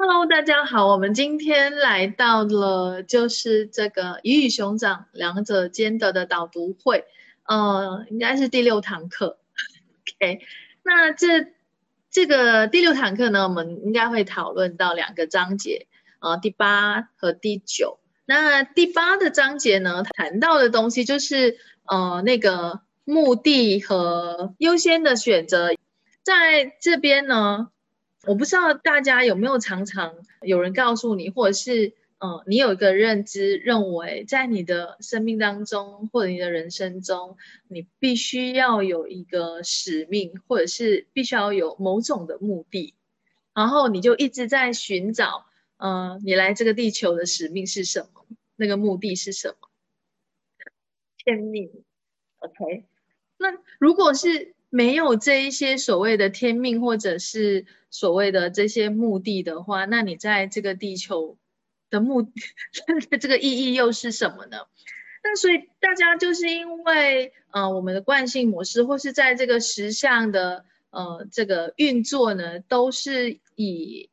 Hello，大家好，我们今天来到了就是这个鱼与熊掌两者兼得的导读会，呃，应该是第六堂课。OK，那这这个第六堂课呢，我们应该会讨论到两个章节，呃，第八和第九。那第八的章节呢，谈到的东西就是呃那个目的和优先的选择，在这边呢。我不知道大家有没有常常有人告诉你，或者是嗯，你有一个认知，认为在你的生命当中或者你的人生中，你必须要有一个使命，或者是必须要有某种的目的，然后你就一直在寻找，嗯，你来这个地球的使命是什么？那个目的是什么？天命，OK？那如果是没有这一些所谓的天命，或者是所谓的这些目的的话，那你在这个地球的目的 这个意义又是什么呢？那所以大家就是因为呃我们的惯性模式，或是在这个实相的呃这个运作呢，都是以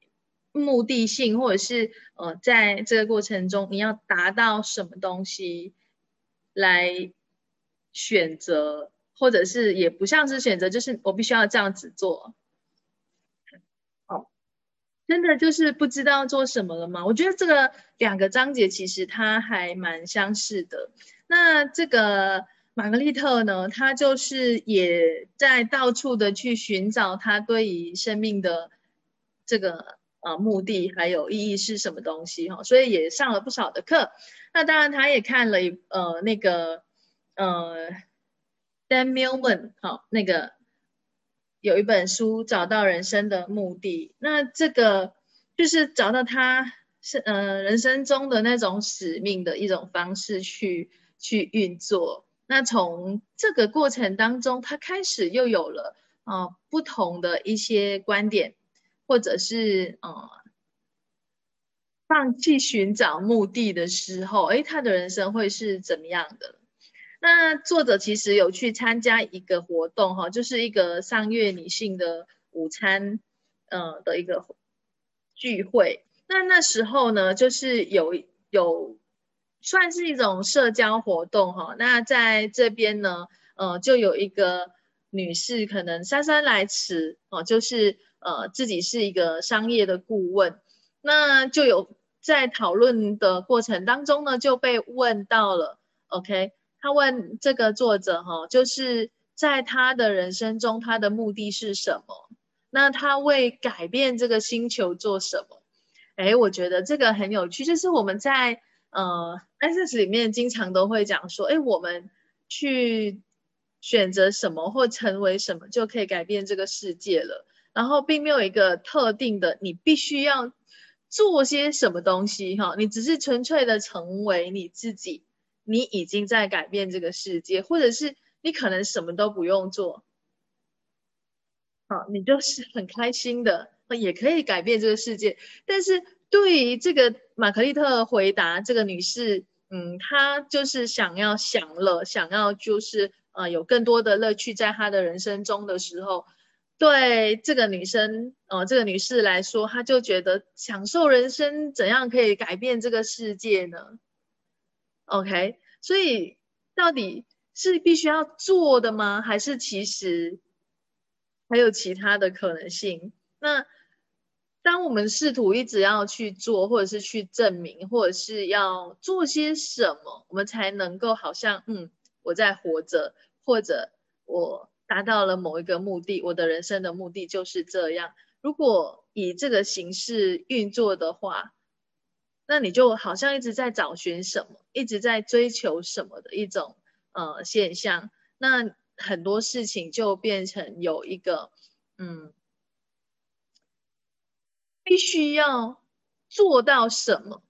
目的性，或者是呃在这个过程中你要达到什么东西来选择。或者是也不像是选择，就是我必须要这样子做。真的就是不知道做什么了吗？我觉得这个两个章节其实它还蛮相似的。那这个玛格丽特呢，她就是也在到处的去寻找她对于生命的这个呃目的还有意义是什么东西哈，所以也上了不少的课。那当然，她也看了一呃那个呃。Dan Millman，好，那个有一本书找到人生的目的，那这个就是找到他是呃人生中的那种使命的一种方式去去运作。那从这个过程当中，他开始又有了啊不同的一些观点，或者是呃放弃寻找目的的时候，诶，他的人生会是怎么样的？那作者其实有去参加一个活动哈，就是一个上月女性的午餐，呃的一个聚会。那那时候呢，就是有有算是一种社交活动哈。那在这边呢，呃，就有一个女士可能姗姗来迟哦，就是呃自己是一个商业的顾问。那就有在讨论的过程当中呢，就被问到了，OK。他问这个作者哈，就是在他的人生中，他的目的是什么？那他为改变这个星球做什么？哎，我觉得这个很有趣，就是我们在呃 S 里面经常都会讲说，哎，我们去选择什么或成为什么，就可以改变这个世界了。然后并没有一个特定的，你必须要做些什么东西哈，你只是纯粹的成为你自己。你已经在改变这个世界，或者是你可能什么都不用做，好，你就是很开心的，也可以改变这个世界。但是对于这个玛格丽特回答这个女士，嗯，她就是想要享乐，想要就是呃有更多的乐趣在她的人生中的时候，对这个女生，呃，这个女士来说，她就觉得享受人生怎样可以改变这个世界呢？OK，所以到底是必须要做的吗？还是其实还有其他的可能性？那当我们试图一直要去做，或者是去证明，或者是要做些什么，我们才能够好像嗯，我在活着，或者我达到了某一个目的，我的人生的目的就是这样。如果以这个形式运作的话，那你就好像一直在找寻什么，一直在追求什么的一种呃现象，那很多事情就变成有一个嗯，必须要做到什么，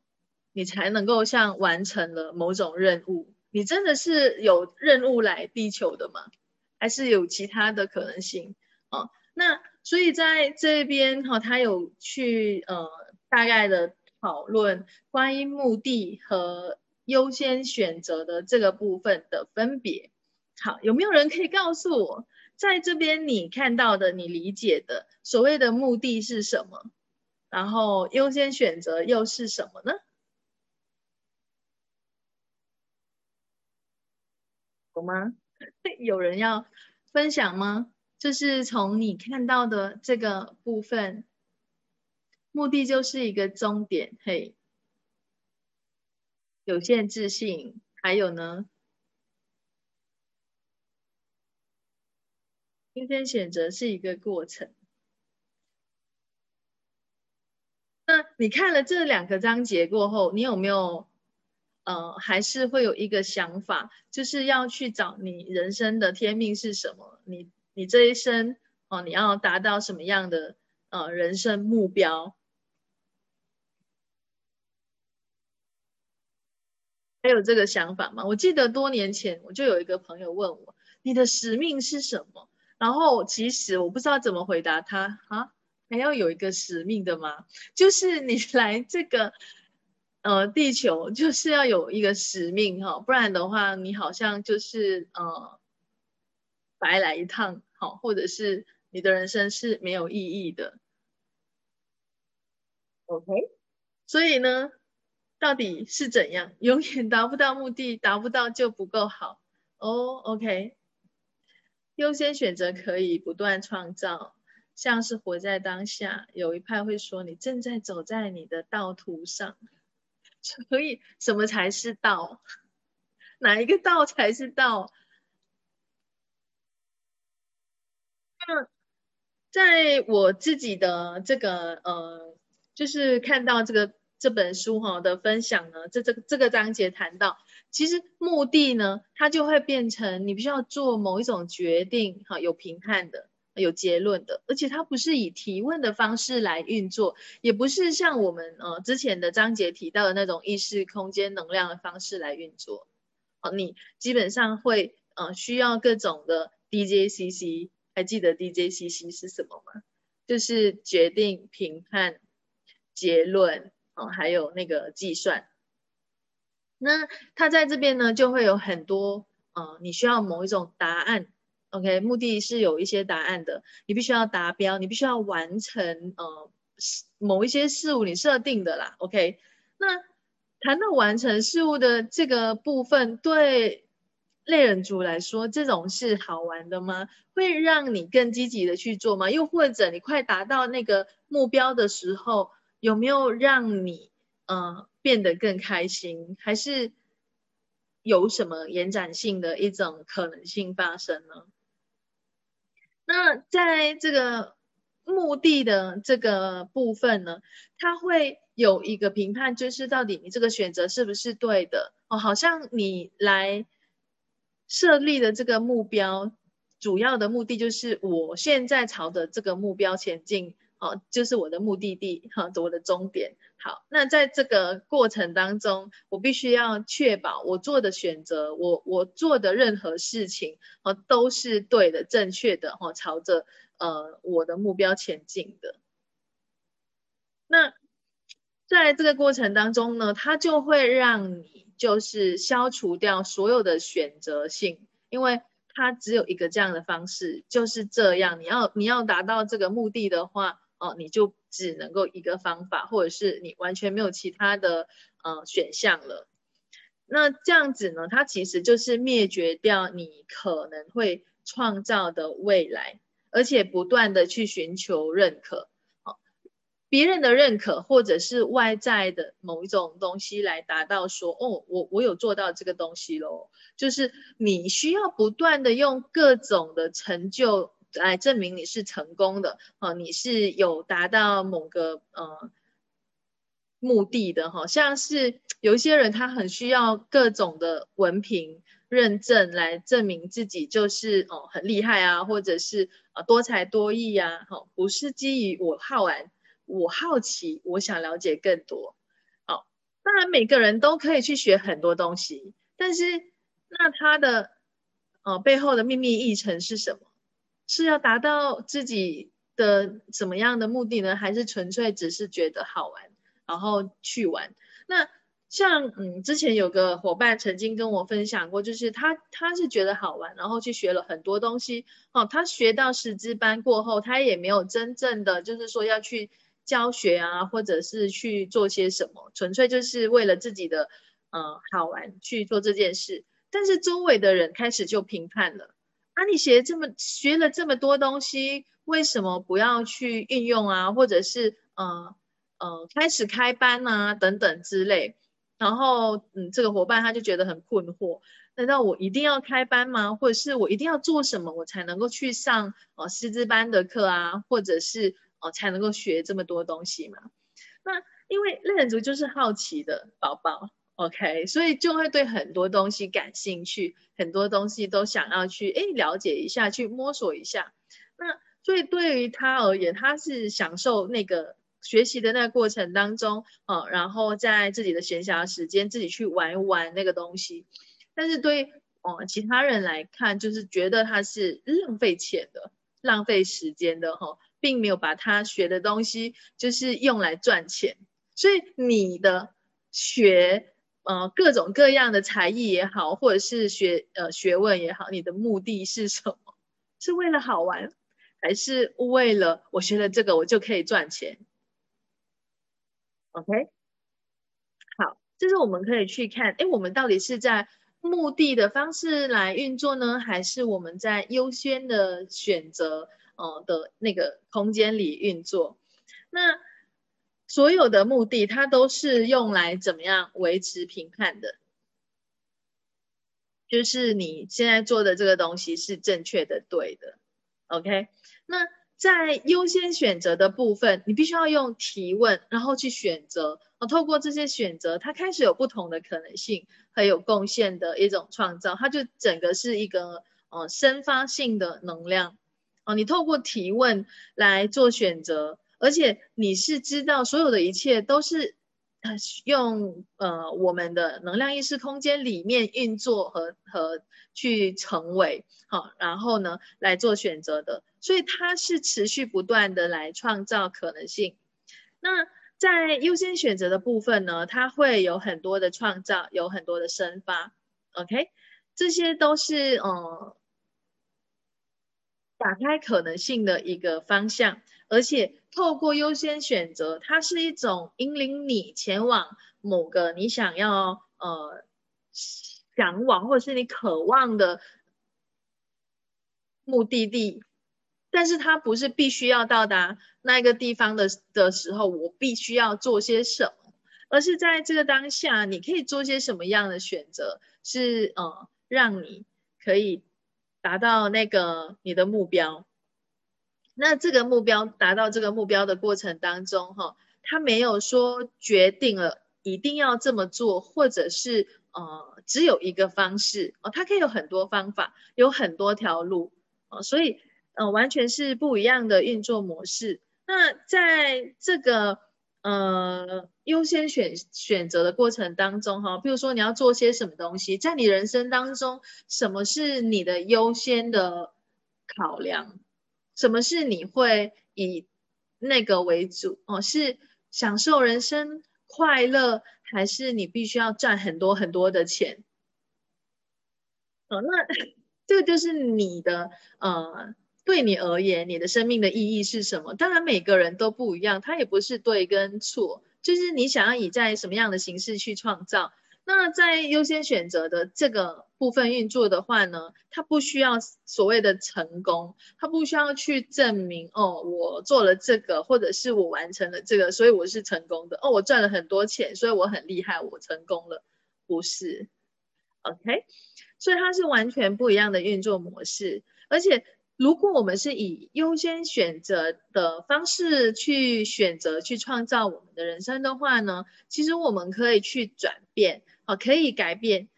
你才能够像完成了某种任务。你真的是有任务来地球的吗？还是有其他的可能性哦？那所以在这边哈，他有去呃大概的。讨论关于目的和优先选择的这个部分的分别。好，有没有人可以告诉我，在这边你看到的、你理解的所谓的目的是什么？然后优先选择又是什么呢？有吗？有人要分享吗？就是从你看到的这个部分，目的就是一个终点，嘿，有限制性，还有呢？今天选择是一个过程。那你看了这两个章节过后，你有没有呃，还是会有一个想法，就是要去找你人生的天命是什么？你你这一生哦，你要达到什么样的呃人生目标？还有这个想法吗？我记得多年前我就有一个朋友问我，你的使命是什么？然后其实我不知道怎么回答他啊，还要有一个使命的吗？就是你 来这个呃地球，就是要有一个使命哈，不然的话，你好像就是呃白来一趟，好，或者是你的人生是没有意义的。OK，所以呢，到底是怎样？永远达不到目的，达不到就不够好哦。OK。优先选择可以不断创造，像是活在当下。有一派会说，你正在走在你的道途上。所以，什么才是道？哪一个道才是道？那在我自己的这个呃，就是看到这个这本书哈的分享呢，这这这个章节谈到。其实目的呢，它就会变成你必须要做某一种决定，哈，有评判的，有结论的，而且它不是以提问的方式来运作，也不是像我们呃之前的章节提到的那种意识空间能量的方式来运作，哦，你基本上会呃需要各种的 DJCC，还记得 DJCC 是什么吗？就是决定、评判、结论，哦，还有那个计算。那他在这边呢，就会有很多，呃，你需要某一种答案，OK，目的是有一些答案的，你必须要达标，你必须要完成，呃，某一些事物你设定的啦，OK。那谈到完成事物的这个部分，对猎人族来说，这种是好玩的吗？会让你更积极的去做吗？又或者你快达到那个目标的时候，有没有让你，呃？变得更开心，还是有什么延展性的一种可能性发生呢？那在这个目的的这个部分呢，它会有一个评判，就是到底你这个选择是不是对的哦？好像你来设立的这个目标，主要的目的就是我现在朝着这个目标前进。哦，就是我的目的地，哈，我的终点。好，那在这个过程当中，我必须要确保我做的选择，我我做的任何事情，哦，都是对的、正确的，哈，朝着呃我的目标前进的。那在这个过程当中呢，它就会让你就是消除掉所有的选择性，因为它只有一个这样的方式，就是这样。你要你要达到这个目的的话。哦，你就只能够一个方法，或者是你完全没有其他的呃选项了。那这样子呢，它其实就是灭绝掉你可能会创造的未来，而且不断的去寻求认可，哦，别人的认可，或者是外在的某一种东西来达到说，哦，我我有做到这个东西喽。就是你需要不断的用各种的成就。来证明你是成功的哦，你是有达到某个呃目的的哈，像是有一些人他很需要各种的文凭认证来证明自己就是哦很厉害啊，或者是呃多才多艺啊，哈，不是基于我好玩，我好奇，我想了解更多，好，当然每个人都可以去学很多东西，但是那他的呃背后的秘密议程是什么？是要达到自己的什么样的目的呢？还是纯粹只是觉得好玩，然后去玩？那像嗯，之前有个伙伴曾经跟我分享过，就是他他是觉得好玩，然后去学了很多东西。哦，他学到十支班过后，他也没有真正的就是说要去教学啊，或者是去做些什么，纯粹就是为了自己的呃好玩去做这件事。但是周围的人开始就评判了，啊，你学这么学了这么多东西，为什么不要去运用啊？或者是呃呃开始开班啊等等之类。然后嗯，这个伙伴他就觉得很困惑。难道我一定要开班吗？或者是我一定要做什么，我才能够去上哦师资班的课啊？或者是哦才能够学这么多东西吗？那因为猎人族就是好奇的宝宝，OK，所以就会对很多东西感兴趣，很多东西都想要去诶了解一下，去摸索一下。那所以对于他而言，他是享受那个学习的那个过程当中哦，然后在自己的闲暇时间自己去玩一玩那个东西。但是对哦其他人来看，就是觉得他是浪费钱的、浪费时间的哈，并没有把他学的东西就是用来赚钱。所以你的学呃各种各样的才艺也好，或者是学呃学问也好，你的目的是什么？是为了好玩，还是为了我学了这个我就可以赚钱？OK，好，这是我们可以去看，哎，我们到底是在。目的的方式来运作呢，还是我们在优先的选择呃的那个空间里运作？那所有的目的，它都是用来怎么样维持评判的？就是你现在做的这个东西是正确的、对的。OK，那在优先选择的部分，你必须要用提问，然后去选择。哦，透过这些选择，它开始有不同的可能性。很有贡献的一种创造，它就整个是一个呃生发性的能量哦。你透过提问来做选择，而且你是知道所有的一切都是用呃我们的能量意识空间里面运作和和去成为好，然后呢来做选择的，所以它是持续不断的来创造可能性。那。在优先选择的部分呢，它会有很多的创造，有很多的生发，OK，这些都是呃打开可能性的一个方向，而且透过优先选择，它是一种引领你前往某个你想要呃向往或者是你渴望的目的地。但是它不是必须要到达那个地方的的时候，我必须要做些什么，而是在这个当下，你可以做些什么样的选择，是呃，让你可以达到那个你的目标。那这个目标达到这个目标的过程当中，哈，他没有说决定了一定要这么做，或者是呃，只有一个方式哦，它可以有很多方法，有很多条路哦，所以。呃，完全是不一样的运作模式。那在这个呃优先选选择的过程当中，哈，比如说你要做些什么东西，在你人生当中，什么是你的优先的考量？什么是你会以那个为主？哦，是享受人生快乐，还是你必须要赚很多很多的钱？哦，那 这个就是你的呃。对你而言，你的生命的意义是什么？当然，每个人都不一样，它也不是对跟错，就是你想要以在什么样的形式去创造。那在优先选择的这个部分运作的话呢，它不需要所谓的成功，它不需要去证明哦，我做了这个，或者是我完成了这个，所以我是成功的。哦，我赚了很多钱，所以我很厉害，我成功了，不是？OK，所以它是完全不一样的运作模式，而且。如果我们是以优先选择的方式去选择、去创造我们的人生的话呢，其实我们可以去转变，啊，可以改变。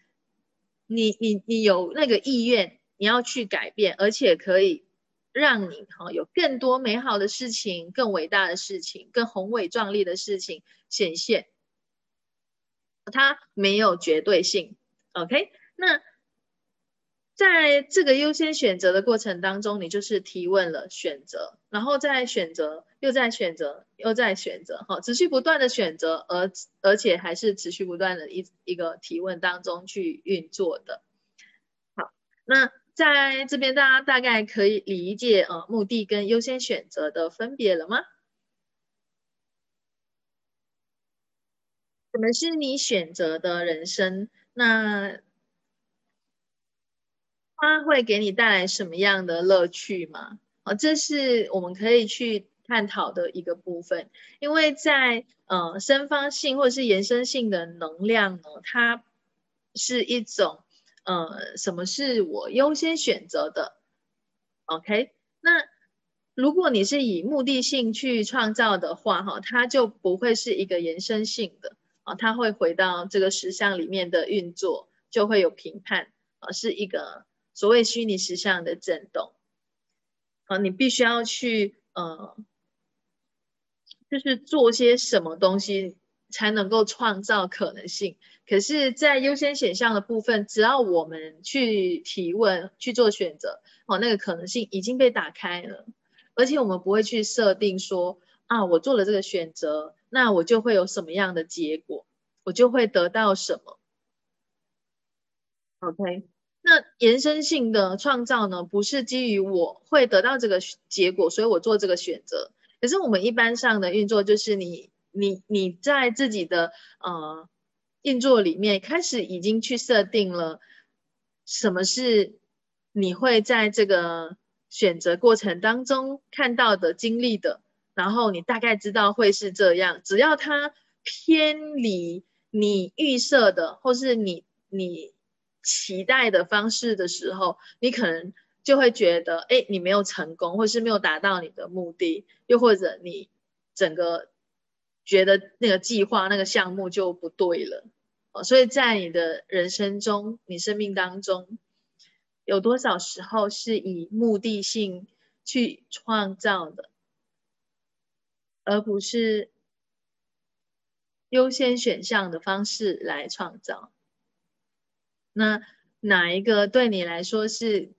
你、你、你有那个意愿，你要去改变，而且可以让你哈有更多美好的事情、更伟大的事情、更宏伟壮丽的事情显现。它没有绝对性，OK？那。在这个优先选择的过程当中，你就是提问了选择，然后再选择，又在选择，又在选择，哈，持续不断的选择，而而且还是持续不断的一一个提问当中去运作的。好，那在这边大家大概可以理解呃目的跟优先选择的分别了吗？什么是你选择的人生？那它会给你带来什么样的乐趣吗？哦，这是我们可以去探讨的一个部分。因为在呃生发性或者是延伸性的能量呢，它是一种呃什么是我优先选择的？OK，那。如果你是以目的性去创造的话，哈，它就不会是一个延伸性的啊，它会回到这个实相里面的运作，就会有评判啊，是一个所谓虚拟实相的震动啊，你必须要去呃，就是做些什么东西才能够创造可能性。可是，在优先选项的部分，只要我们去提问、去做选择，哦，那个可能性已经被打开了。而且我们不会去设定说啊，我做了这个选择，那我就会有什么样的结果，我就会得到什么。OK，那延伸性的创造呢，不是基于我会得到这个结果，所以我做这个选择。可是我们一般上的运作就是你你你在自己的呃运作里面开始已经去设定了什么是你会在这个。选择过程当中看到的、经历的，然后你大概知道会是这样。只要它偏离你预设的，或是你你期待的方式的时候，你可能就会觉得，哎，你没有成功，或是没有达到你的目的，又或者你整个觉得那个计划、那个项目就不对了。哦，所以在你的人生中、你生命当中。有多少时候是以目的性去创造的，而不是优先选项的方式来创造？那哪一个对你来说是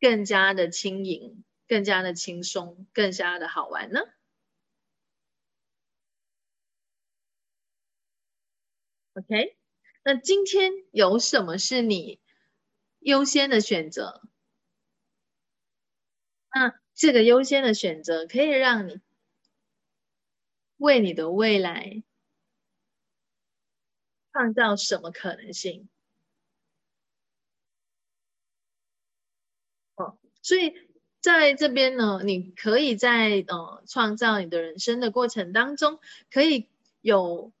更加的轻盈、更加的轻松、更加的好玩呢？OK，那今天有什么是你？优先的选择，那这个优先的选择可以让你为你的未来创造什么可能性？哦，所以在这边呢，你可以在呃创造你的人生的过程当中，可以有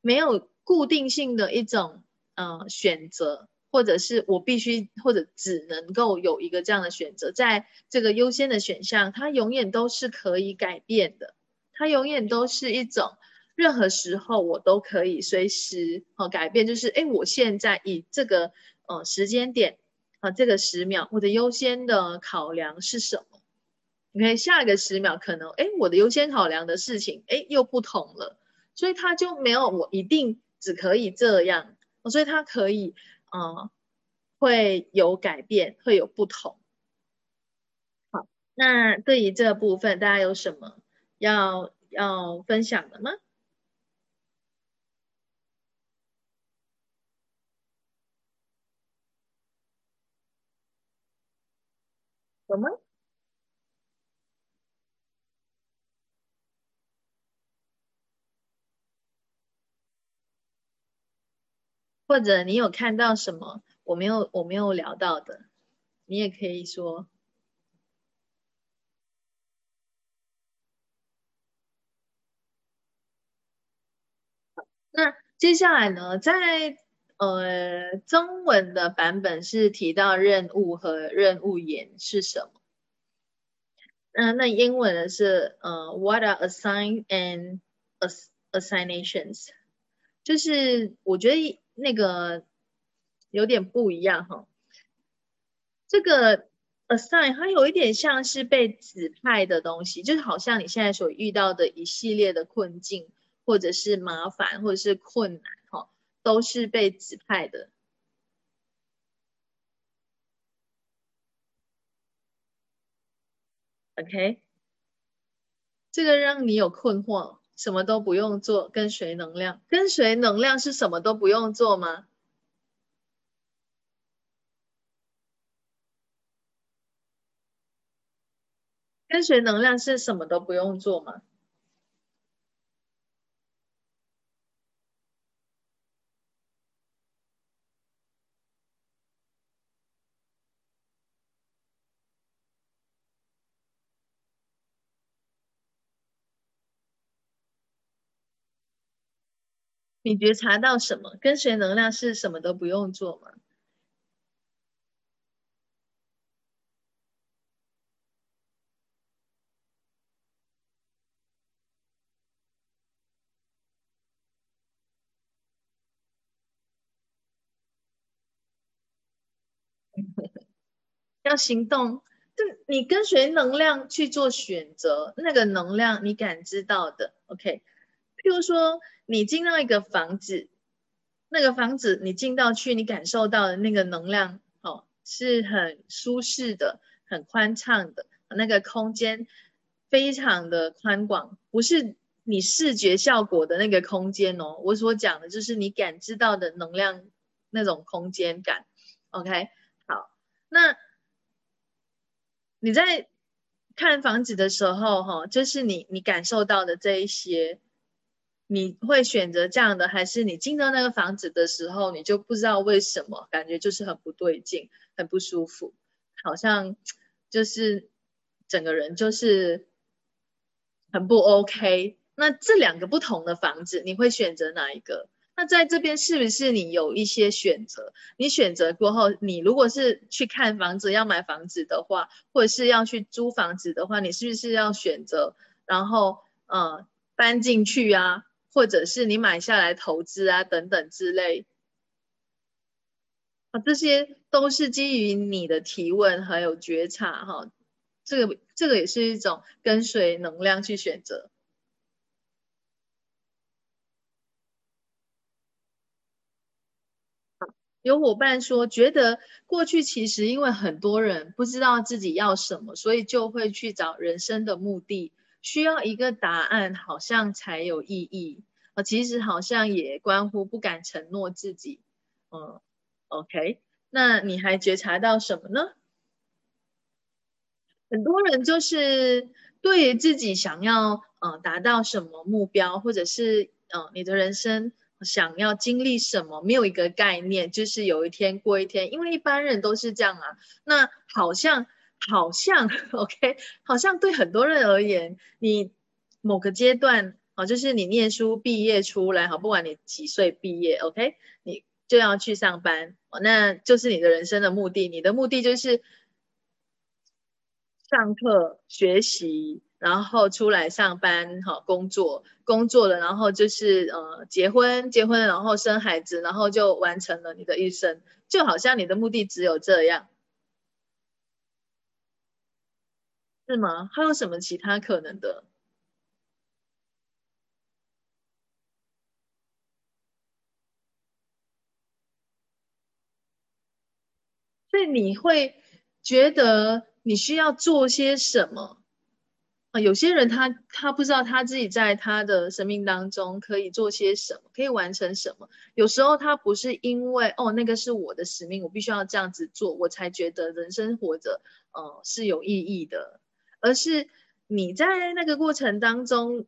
没有固定性的一种呃选择。或者是我必须，或者只能够有一个这样的选择，在这个优先的选项，它永远都是可以改变的，它永远都是一种任何时候我都可以随时哦改变，就是哎，我现在以这个呃时间点啊这个十秒，我的优先的考量是什么你看下一个十秒可能哎我的优先考量的事情哎又不同了，所以它就没有我一定只可以这样，所以它可以。嗯，会有改变，会有不同。好，那对于这部分，大家有什么要要分享的吗？有吗？或者你有看到什么我没有我没有聊到的，你也可以说。那接下来呢，在呃中文的版本是提到任务和任务言是什么？嗯，那英文的是呃 What are assign and assignations？就是我觉得。那个有点不一样哈，这个 assign 它有一点像是被指派的东西，就是好像你现在所遇到的一系列的困境，或者是麻烦，或者是困难，都是被指派的。OK，这个让你有困惑。什么都不用做，跟随能量。跟随能量是什么都不用做吗？跟随能量是什么都不用做吗？你觉察到什么？跟随能量是什么都不用做吗？要行动，就你跟随能量去做选择，那个能量你感知到的，OK。譬如说，你进到一个房子，那个房子你进到去，你感受到的那个能量，哦，是很舒适的，很宽敞的，那个空间非常的宽广，不是你视觉效果的那个空间哦。我所讲的就是你感知到的能量那种空间感，OK。好，那。你在看房子的时候，哈，就是你你感受到的这一些，你会选择这样的，还是你进到那个房子的时候，你就不知道为什么感觉就是很不对劲，很不舒服，好像就是整个人就是很不 OK。那这两个不同的房子，你会选择哪一个？那在这边是不是你有一些选择？你选择过后，你如果是去看房子、要买房子的话，或者是要去租房子的话，你是不是要选择，然后呃搬进去啊，或者是你买下来投资啊等等之类啊，这些都是基于你的提问还有觉察哈，这个这个也是一种跟随能量去选择。有伙伴说，觉得过去其实因为很多人不知道自己要什么，所以就会去找人生的目的，需要一个答案，好像才有意义。啊，其实好像也关乎不敢承诺自己。嗯，OK，那你还觉察到什么呢？很多人就是对于自己想要嗯达到什么目标，或者是嗯你的人生。想要经历什么，没有一个概念，就是有一天过一天，因为一般人都是这样啊。那好像好像 OK，好像对很多人而言，你某个阶段啊，就是你念书毕业出来，好，不管你几岁毕业，OK，你就要去上班哦，那就是你的人生的目的。你的目的就是上课学习。然后出来上班，哈，工作，工作了，然后就是呃，结婚，结婚，然后生孩子，然后就完成了你的一生，就好像你的目的只有这样，是吗？还有什么其他可能的？所以你会觉得你需要做些什么？啊，有些人他他不知道他自己在他的生命当中可以做些什么，可以完成什么。有时候他不是因为哦那个是我的使命，我必须要这样子做，我才觉得人生活着呃是有意义的，而是你在那个过程当中，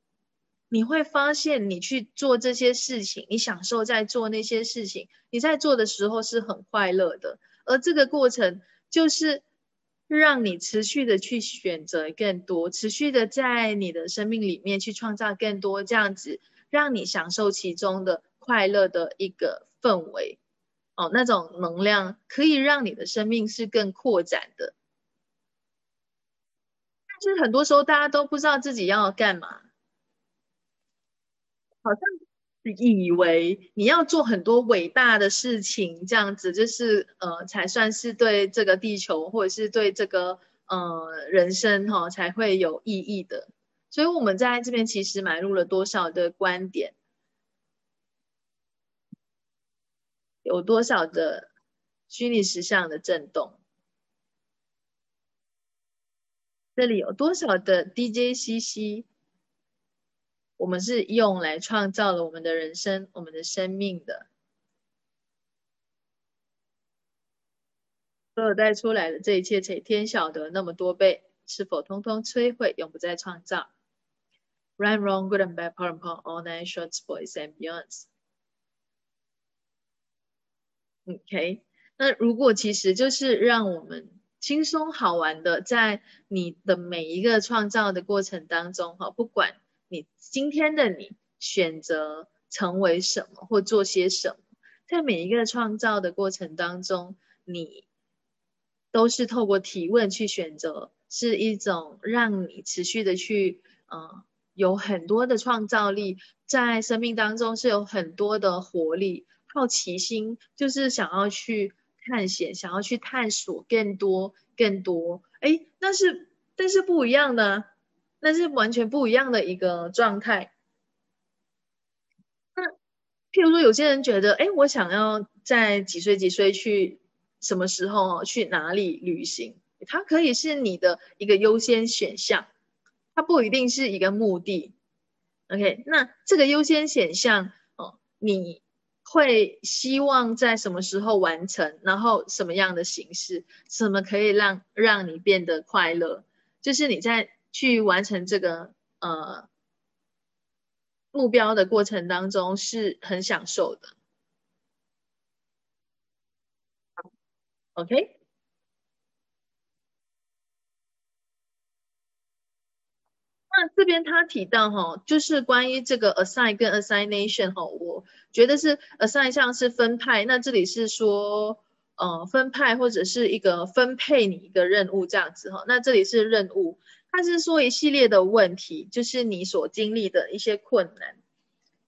你会发现你去做这些事情，你享受在做那些事情，你在做的时候是很快乐的，而这个过程就是。让你持续的去选择更多，持续的在你的生命里面去创造更多这样子，让你享受其中的快乐的一个氛围，哦，那种能量可以让你的生命是更扩展的。就是很多时候大家都不知道自己要干嘛，好像。以为你要做很多伟大的事情，这样子就是呃，才算是对这个地球或者是对这个呃人生哈才会有意义的。所以我们在这边其实买入了多少的观点，有多少的虚拟实像的震动，这里有多少的 DJCC。我们是用来创造了我们的人生、我们的生命的。所有带出来的这一切，且天晓得那么多倍，是否通通摧毁，永不再创造？Right, wrong, good and bad, poor and poor, all nine shorts, boys and beyonds. OK，那如果其实就是让我们轻松好玩的，在你的每一个创造的过程当中，哈，不管。你今天的你选择成为什么或做些什么。在每一个创造的过程当中，你都是透过提问去选择，是一种让你持续的去，嗯，有很多的创造力，在生命当中是有很多的活力、好奇心，就是想要去探险，想要去探索更多、更多。哎，那是，但是不一样的，那是完全不一样的一个状态。那譬如说，有些人觉得，哎，我想要在几岁几岁去什么时候去哪里旅行，它可以是你的一个优先选项，它不一定是一个目的。OK，那这个优先选项哦，你会希望在什么时候完成，然后什么样的形式，什么可以让让你变得快乐，就是你在去完成这个呃。目标的过程当中是很享受的，OK。那这边他提到哈，就是关于这个 assign 跟 assignation 哈，我觉得是 assign 像是分派，那这里是说呃分派或者是一个分配你一个任务这样子哈，那这里是任务。他是说一系列的问题，就是你所经历的一些困难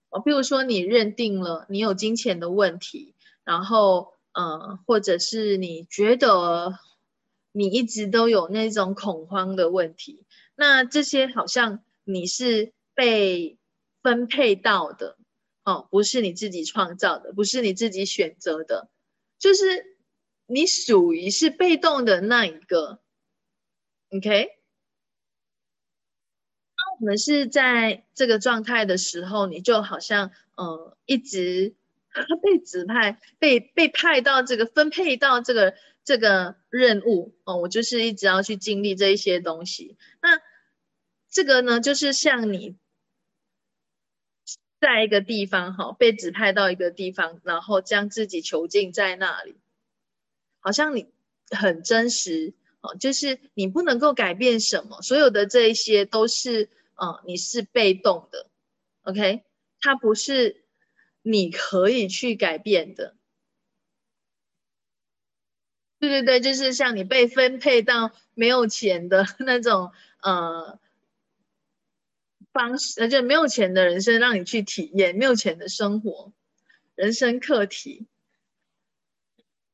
哦，比如说你认定了你有金钱的问题，然后呃，或者是你觉得你一直都有那种恐慌的问题，那这些好像你是被分配到的哦，不是你自己创造的，不是你自己选择的，就是你属于是被动的那一个，OK 当。我们是在这个状态的时候，你就好像呃，一直被指派、被被派到这个分配到这个这个任务哦，我就是一直要去经历这一些东西。那这个呢，就是像你在一个地方哈，被指派到一个地方，然后将自己囚禁在那里，好像你很真实哦，就是你不能够改变什么，所有的这一些都是。嗯，你是被动的，OK，它不是你可以去改变的。对对对，就是像你被分配到没有钱的 那种呃方式，就没有钱的人生，让你去体验没有钱的生活，人生课题，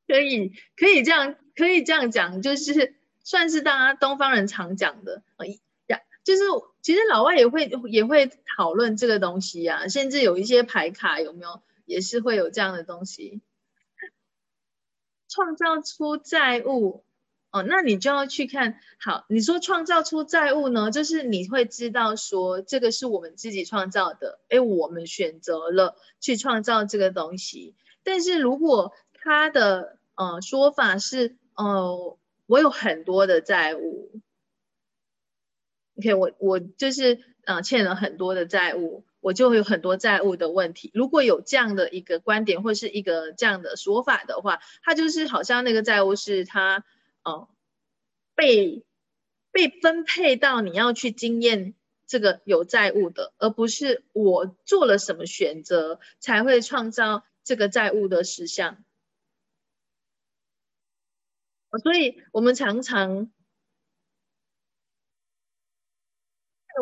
可以可以这样可以这样讲，就是算是大家东方人常讲的，呀，就是。其实老外也会也会讨论这个东西呀，甚至有一些牌卡有没有也是会有这样的东西，创造出债务哦，那你就要去看好。你说创造出债务呢，就是你会知道说这个是我们自己创造的，哎，我们选择了去创造这个东西。但是如果他的呃说法是，哦，我有很多的债务。OK，我我就是呃欠了很多的债务，我就会有很多债务的问题。如果有这样的一个观点或是一个这样的说法的话，他就是好像那个债务是他哦被被分配到你要去经验这个有债务的，而不是我做了什么选择才会创造这个债务的实相。所以我们常常。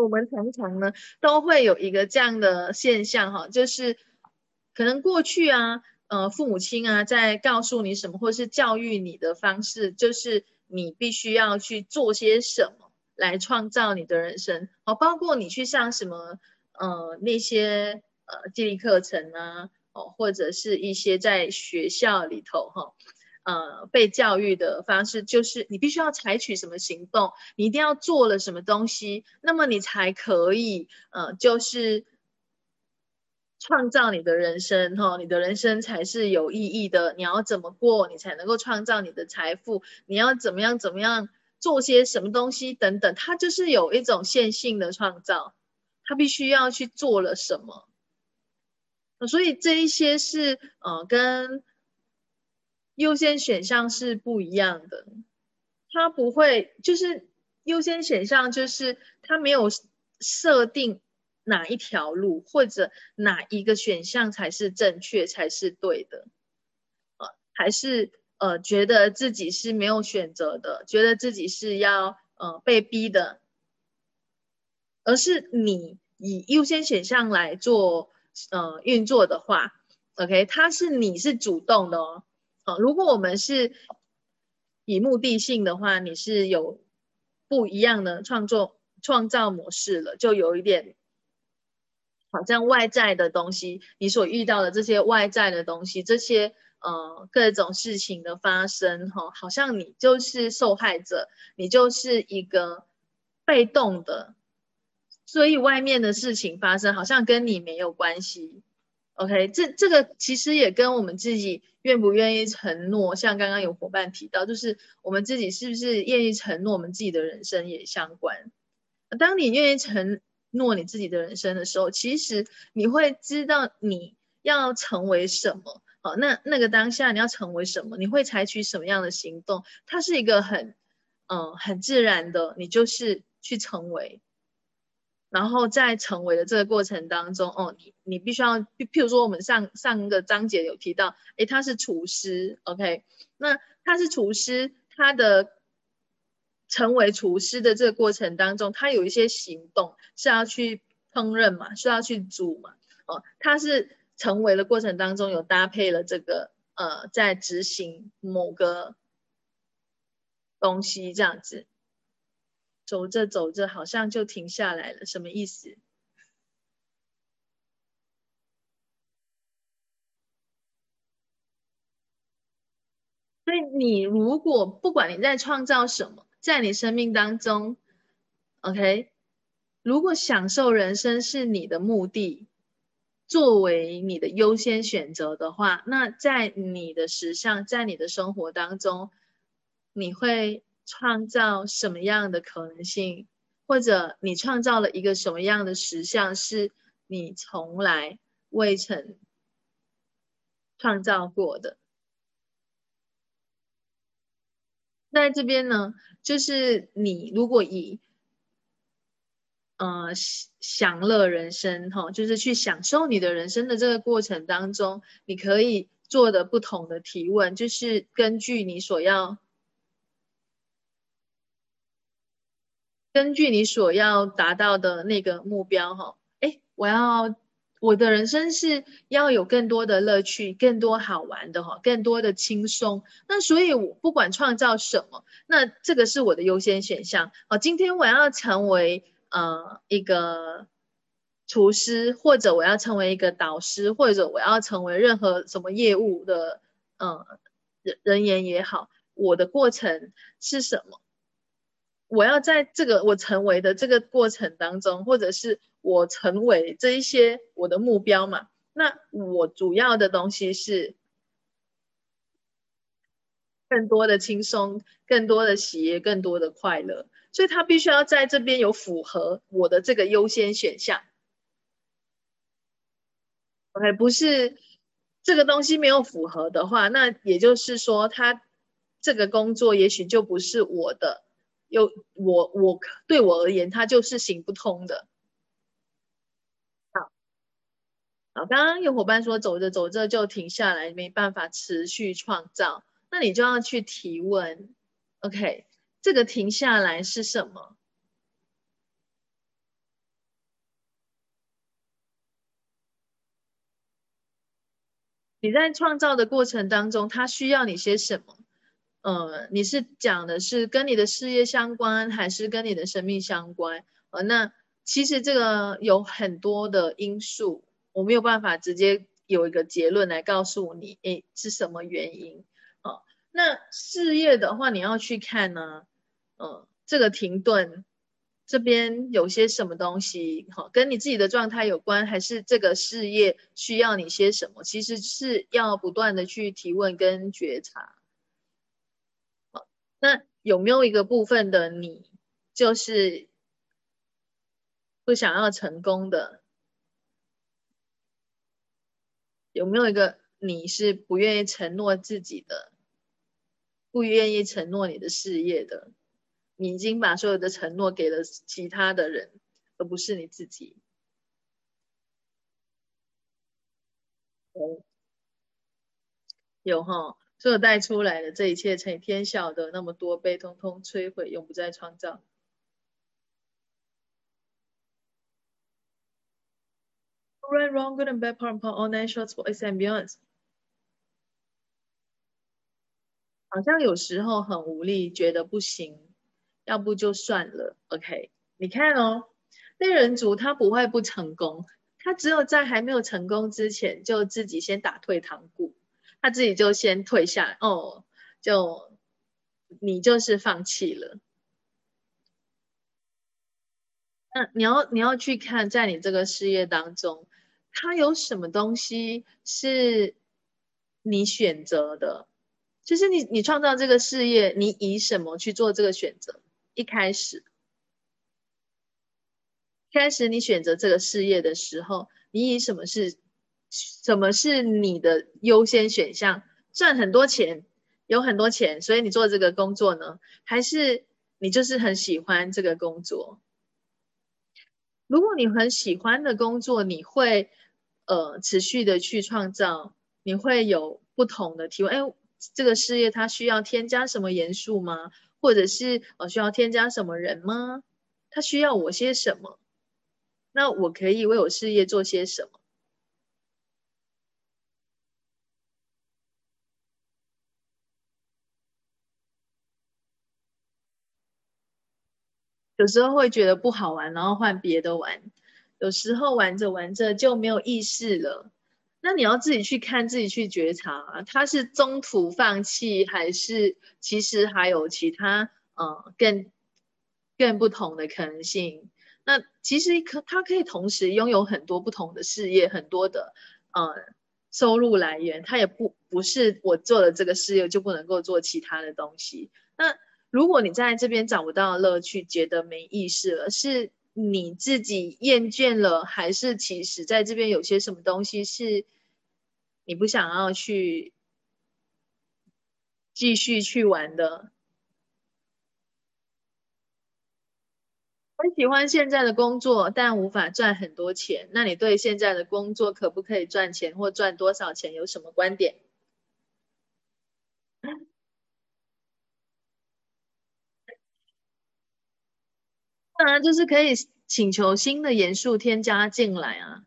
我们常常呢都会有一个这样的现象哈，就是可能过去啊，呃，父母亲啊在告诉你什么，或是教育你的方式，就是你必须要去做些什么来创造你的人生哦，包括你去上什么呃那些呃激励课程啊，哦，或者是一些在学校里头哈。呃，被教育的方式就是你必须要采取什么行动，你一定要做了什么东西，那么你才可以呃，就是创造你的人生哈，你的人生才是有意义的。你要怎么过，你才能够创造你的财富？你要怎么样怎么样做些什么东西等等，它就是有一种线性的创造，它必须要去做了什么。所以这一些是呃跟。优先选项是不一样的，它不会就是优先选项就是它没有设定哪一条路，或者哪一个选项才是正确，才是对的，呃，还是呃觉得自己是没有选择的，觉得自己是要呃被逼的，而是你以优先选项来做呃运作的话，OK，它是你是主动的哦，呃，如果我们是以目的性的话，你是有不一样的创作。创造模式了，就有一点好像外在的东西，你所遇到的这些外在的东西，这些呃各种事情的发生，哈，好像你就是受害者，你就是一个被动的，所以外面的事情发生好像跟你没有关系。OK，这这个其实也跟我们自己愿不愿意承诺，像刚刚有伙伴提到，就是我们自己是不是愿意承诺我们自己的人生也相关。当你愿意承诺你自己的人生的时候，其实你会知道你要成为什么。好，那那个当下你要成为什么，你会采取什么样的行动？它是一个很，嗯，很自然的，你就是去成为。然后在成为的这个过程当中，哦，你你必须要，譬如说我们上上个章节有提到，诶，他是厨师，OK，那他是厨师，他的。成为厨师的这个过程当中，他有一些行动是要去烹饪嘛，是要去煮嘛。哦，他是成为的过程当中有搭配了这个呃，在执行某个东西这样子，走着走着好像就停下来了，什么意思？所以你如果不管你在创造什么。在你生命当中，OK，如果享受人生是你的目的，作为你的优先选择的话，那在你的实相，在你的生活当中，你会创造什么样的可能性？或者你创造了一个什么样的实相，是你从来未曾创造过的？在这边呢，就是你如果以呃享乐人生哈，就是去享受你的人生的这个过程当中，你可以做的不同的提问，就是根据你所要，根据你所要达到的那个目标哈，哎，我要。我的人生是要有更多的乐趣，更多好玩的哈，更多的轻松。那所以，我不管创造什么，那这个是我的优先选项。哦，今天我要成为呃一个厨师，或者我要成为一个导师，或者我要成为任何什么业务的呃人人员也好，我的过程是什么？我要在这个我成为的这个过程当中，或者是我成为这一些我的目标嘛？那我主要的东西是更多的轻松，更多的喜悦，更多的快乐。所以他必须要在这边有符合我的这个优先选项。OK，不是这个东西没有符合的话，那也就是说，他这个工作也许就不是我的。有我，我对我而言，它就是行不通的。好，好，刚刚有伙伴说，走着走着就停下来，没办法持续创造，那你就要去提问。OK，这个停下来是什么？你在创造的过程当中，它需要你些什么？呃，你是讲的是跟你的事业相关，还是跟你的生命相关？呃，那其实这个有很多的因素，我没有办法直接有一个结论来告诉你，诶，是什么原因？哦，那事业的话，你要去看呢，嗯，这个停顿这边有些什么东西，哈，跟你自己的状态有关，还是这个事业需要你些什么？其实是要不断的去提问跟觉察。那有没有一个部分的你，就是不想要成功的？有没有一个你是不愿意承诺自己的，不愿意承诺你的事业的？你已经把所有的承诺给了其他的人，而不是你自己。哦，有哈，所有带出来的这一切，成天晓得那么多，被通通摧毁，永不再创造。Wrong, good and bad, part and part, all nine shorts, boys and beyonds。好像有时候很无力，觉得不行，要不就算了。OK，你看哦，猎人族他不会不成功，他只有在还没有成功之前，就自己先打退堂鼓，他自己就先退下哦，就你就是放弃了。那你要你要去看，在你这个事业当中，他有什么东西是你选择的？就是你，你创造这个事业，你以什么去做这个选择？一开始，开始你选择这个事业的时候，你以什么是，什么是你的优先选项？赚很多钱，有很多钱，所以你做这个工作呢？还是你就是很喜欢这个工作？如果你很喜欢的工作，你会呃持续的去创造，你会有不同的提问。哎。这个事业它需要添加什么元素吗？或者是呃需要添加什么人吗？它需要我些什么？那我可以为我事业做些什么？有时候会觉得不好玩，然后换别的玩。有时候玩着玩着就没有意识了。那你要自己去看，自己去觉察啊，他是中途放弃，还是其实还有其他呃更更不同的可能性？那其实可他可以同时拥有很多不同的事业，很多的呃收入来源，他也不不是我做了这个事业就不能够做其他的东西。那如果你在这边找不到乐趣，觉得没意思了，是你自己厌倦了，还是其实在这边有些什么东西是？你不想要去继续去玩的，很喜欢现在的工作，但无法赚很多钱。那你对现在的工作可不可以赚钱或赚多少钱有什么观点？当然，就是可以请求新的元素添加进来啊。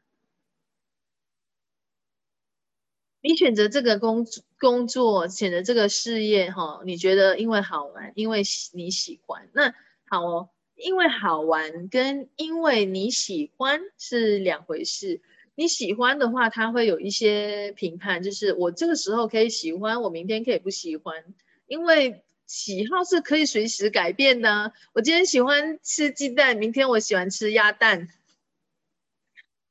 你选择这个工工作，选择这个事业，哈，你觉得因为好玩，因为你喜欢，那好哦。因为好玩跟因为你喜欢是两回事。你喜欢的话，它会有一些评判，就是我这个时候可以喜欢，我明天可以不喜欢。因为喜好是可以随时改变的。我今天喜欢吃鸡蛋，明天我喜欢吃鸭蛋，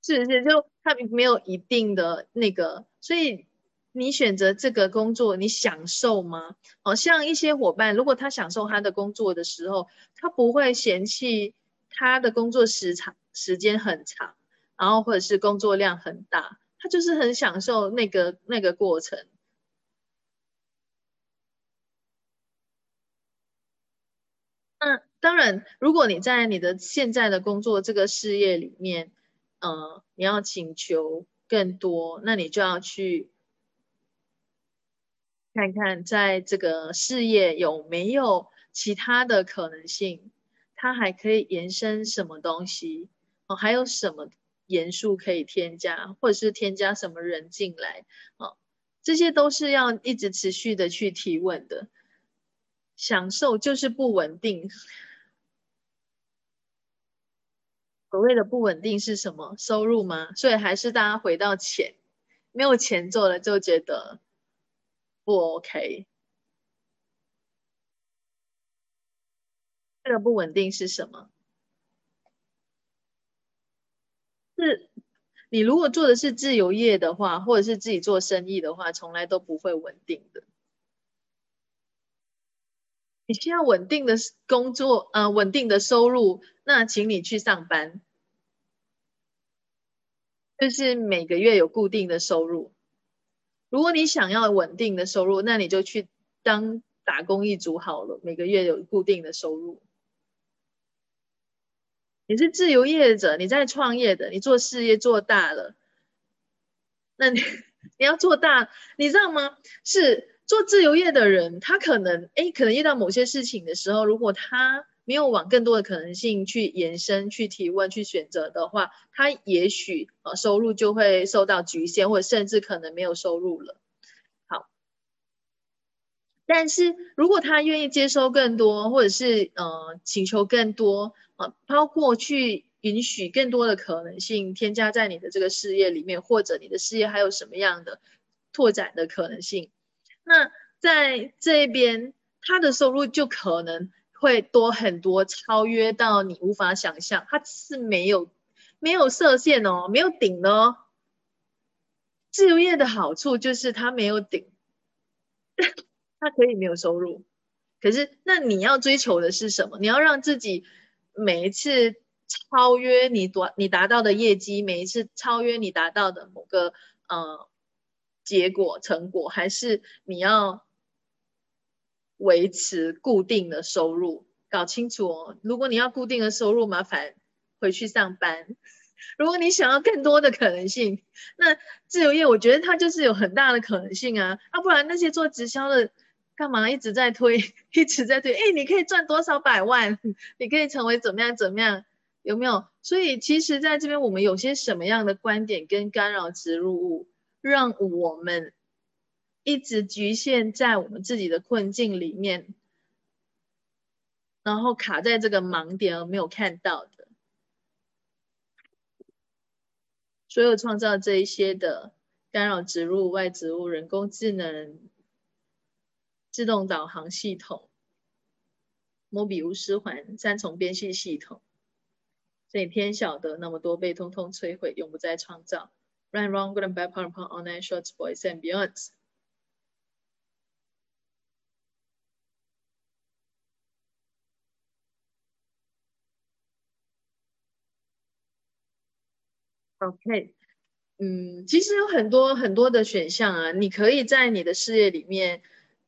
是不是？就它没有一定的那个。所以你选择这个工作，你享受吗？哦，像一些伙伴，如果他享受他的工作的时候，他不会嫌弃他的工作时长时间很长，然后或者是工作量很大，他就是很享受那个那个过程。当然，如果你在你的现在的工作这个事业里面，呃，你要请求。更多，那你就要去看看，在这个事业有没有其他的可能性，它还可以延伸什么东西哦？还有什么元素可以添加，或者是添加什么人进来哦？这些都是要一直持续的去提问的。享受就是不稳定。所谓的不稳定是什么？收入吗？所以还是大家回到钱，没有钱做了就觉得不 OK。这个不稳定是什么？是你如果做的是自由业的话，或者是自己做生意的话，从来都不会稳定的。你需要稳定的工作，呃，稳定的收入，那请你去上班。就是每个月有固定的收入。如果你想要稳定的收入，那你就去当打工一族好了，每个月有固定的收入。你是自由业者，你在创业的，你做事业做大了，那你你要做大，你知道吗？是做自由业的人，他可能哎，可能遇到某些事情的时候，如果他没有往更多的可能性去延伸、去提问、去选择的话，他也许呃收入就会受到局限，或者甚至可能没有收入了。好，但是如果他愿意接收更多，或者是呃请求更多啊，包括去。允许更多的可能性添加在你的这个事业里面，或者你的事业还有什么样的拓展的可能性？那在这边，他的收入就可能会多很多，超越到你无法想象。它是没有没有设限哦，没有顶的哦。自由业的好处就是它没有顶，它可以没有收入。可是那你要追求的是什么？你要让自己每一次。超越你达你达到的业绩，每一次超越你达到的某个呃结果成果，还是你要维持固定的收入？搞清楚哦。如果你要固定的收入，麻烦回去上班。如果你想要更多的可能性，那自由业我觉得它就是有很大的可能性啊。要不然那些做直销的干嘛一直在推，一直在推？哎，你可以赚多少百万？你可以成为怎么样怎么样？有没有？所以其实，在这边我们有些什么样的观点跟干扰植入物，让我们一直局限在我们自己的困境里面，然后卡在这个盲点而没有看到的，所有创造这一些的干扰植入外植物、人工智能、自动导航系统、摩比乌斯环、三重编系系统。所以天晓得那么多被通通摧毁，永不再创造。Run, wrong, good and bad, power, power, online, shorts, boys and beyonds. OK，嗯，其实有很多很多的选项啊，你可以在你的事业里面，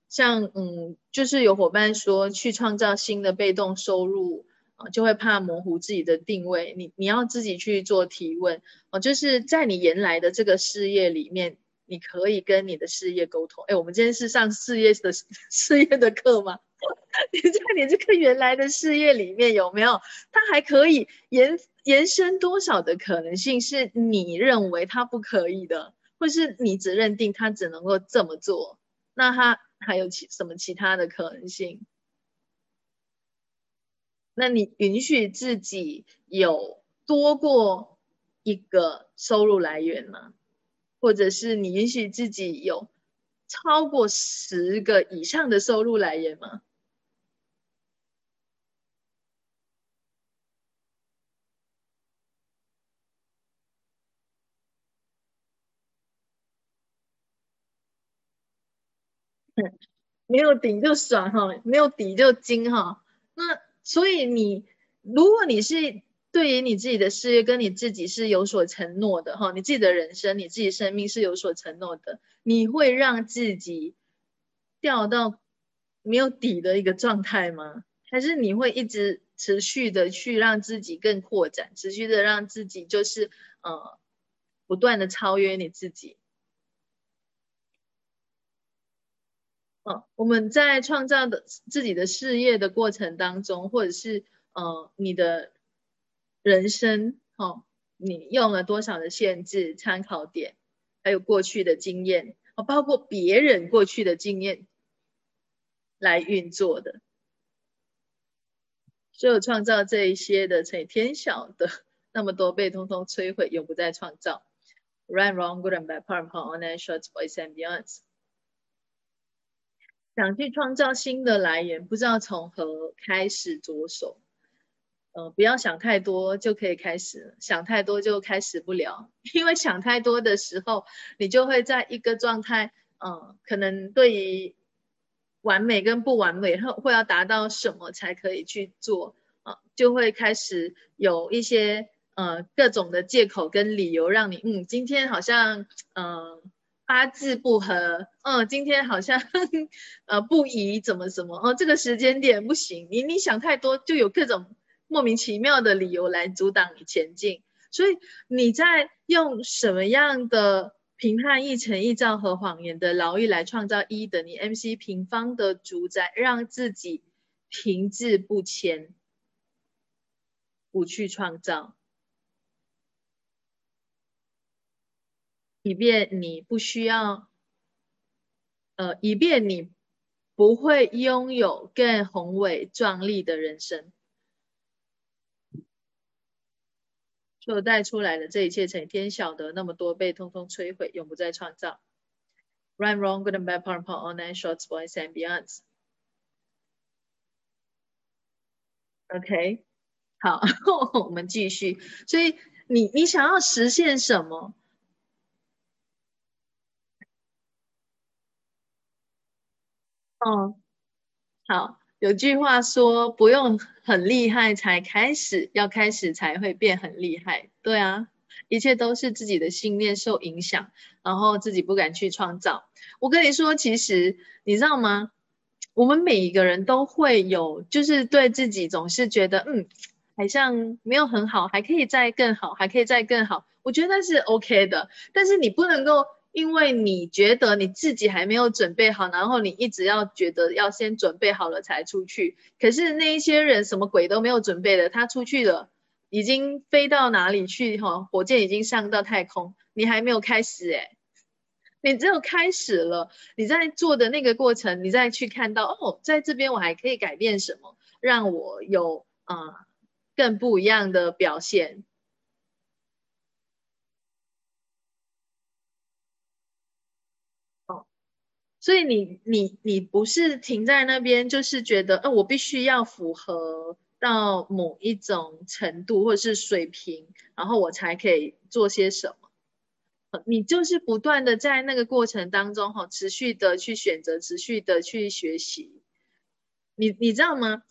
像嗯，就是有伙伴说去创造新的被动收入。啊，就会怕模糊自己的定位。你你要自己去做提问哦，就是在你原来的这个事业里面，你可以跟你的事业沟通。哎，我们今天是上事业的 事业的课吗？你在你这个原来的事业里面有没有？它还可以延延伸多少的可能性？是你认为他不可以的，或是你只认定他只能够这么做？那他还有其什么其他的可能性？那你允许自己有多过一个收入来源吗？或者是你允许自己有超过十个以上的收入来源吗？没有顶就爽哈，没有底就精哈。那所以你，如果你是对于你自己的事业跟你自己是有所承诺的哈，你自己的人生、你自己生命是有所承诺的，你会让自己掉到没有底的一个状态吗？还是你会一直持续的去让自己更扩展，持续的让自己就是呃不断的超越你自己？我们在创造的自己的事业的过程当中，或者是呃你的人生，哦，你用了多少的限制参考点，还有过去的经验，哦，包括别人过去的经验来运作的，所有创造这一些的，以天晓的那么多被通通摧毁，永不再创造。Right, wrong, good and bad, part, part, on and shorts, boys and beyonds. 想去创造新的来源，不知道从何开始着手。呃，不要想太多就可以开始，想太多就开始不了。因为想太多的时候，你就会在一个状态，嗯，可能对于完美跟不完美，会会要达到什么才可以去做啊，就会开始有一些呃各种的借口跟理由，让你嗯，今天好像嗯。八字不合，嗯，今天好像 呃不宜怎么怎么哦，这个时间点不行，你你想太多，就有各种莫名其妙的理由来阻挡你前进。所以你在用什么样的评判一成一兆和谎言的劳役来创造一等于 mc 平方的主宰，让自己停滞不前，不去创造，以便你不需要，呃，以便你不会拥有更宏伟壮丽的人生。所带出来的这一切，成天晓得那么多被通通摧毁，永不再创造。Run wrong, good and bad, part part, all nine shorts, boys and beyonds. OK，好，我们继续。所以你你想要实现什么？哦，好。有句话说，不用很厉害才开始，要开始才会变很厉害。对啊，一切都是自己的信念受影响，然后自己不敢去创造。我跟你说，其实你知道吗？我们每一个人都会有，就是对自己总是觉得，嗯，好像没有很好，还可以再更好，还可以再更好。我觉得是 OK 的，但是你不能够。因为你觉得你自己还没有准备好，然后你一直要觉得要先准备好了才出去。可是那一些人什么鬼都没有准备的，他出去了，已经飞到哪里去？哈，火箭已经上到太空，你还没有开始诶你只有开始了，你在做的那个过程，你再去看到哦，在这边我还可以改变什么，让我有啊更不一样的表现。所以你你你不是停在那边，就是觉得，呃，我必须要符合到某一种程度或者是水平，然后我才可以做些什么。你就是不断的在那个过程当中，哈，持续的去选择，持续的去学习。你你知道吗？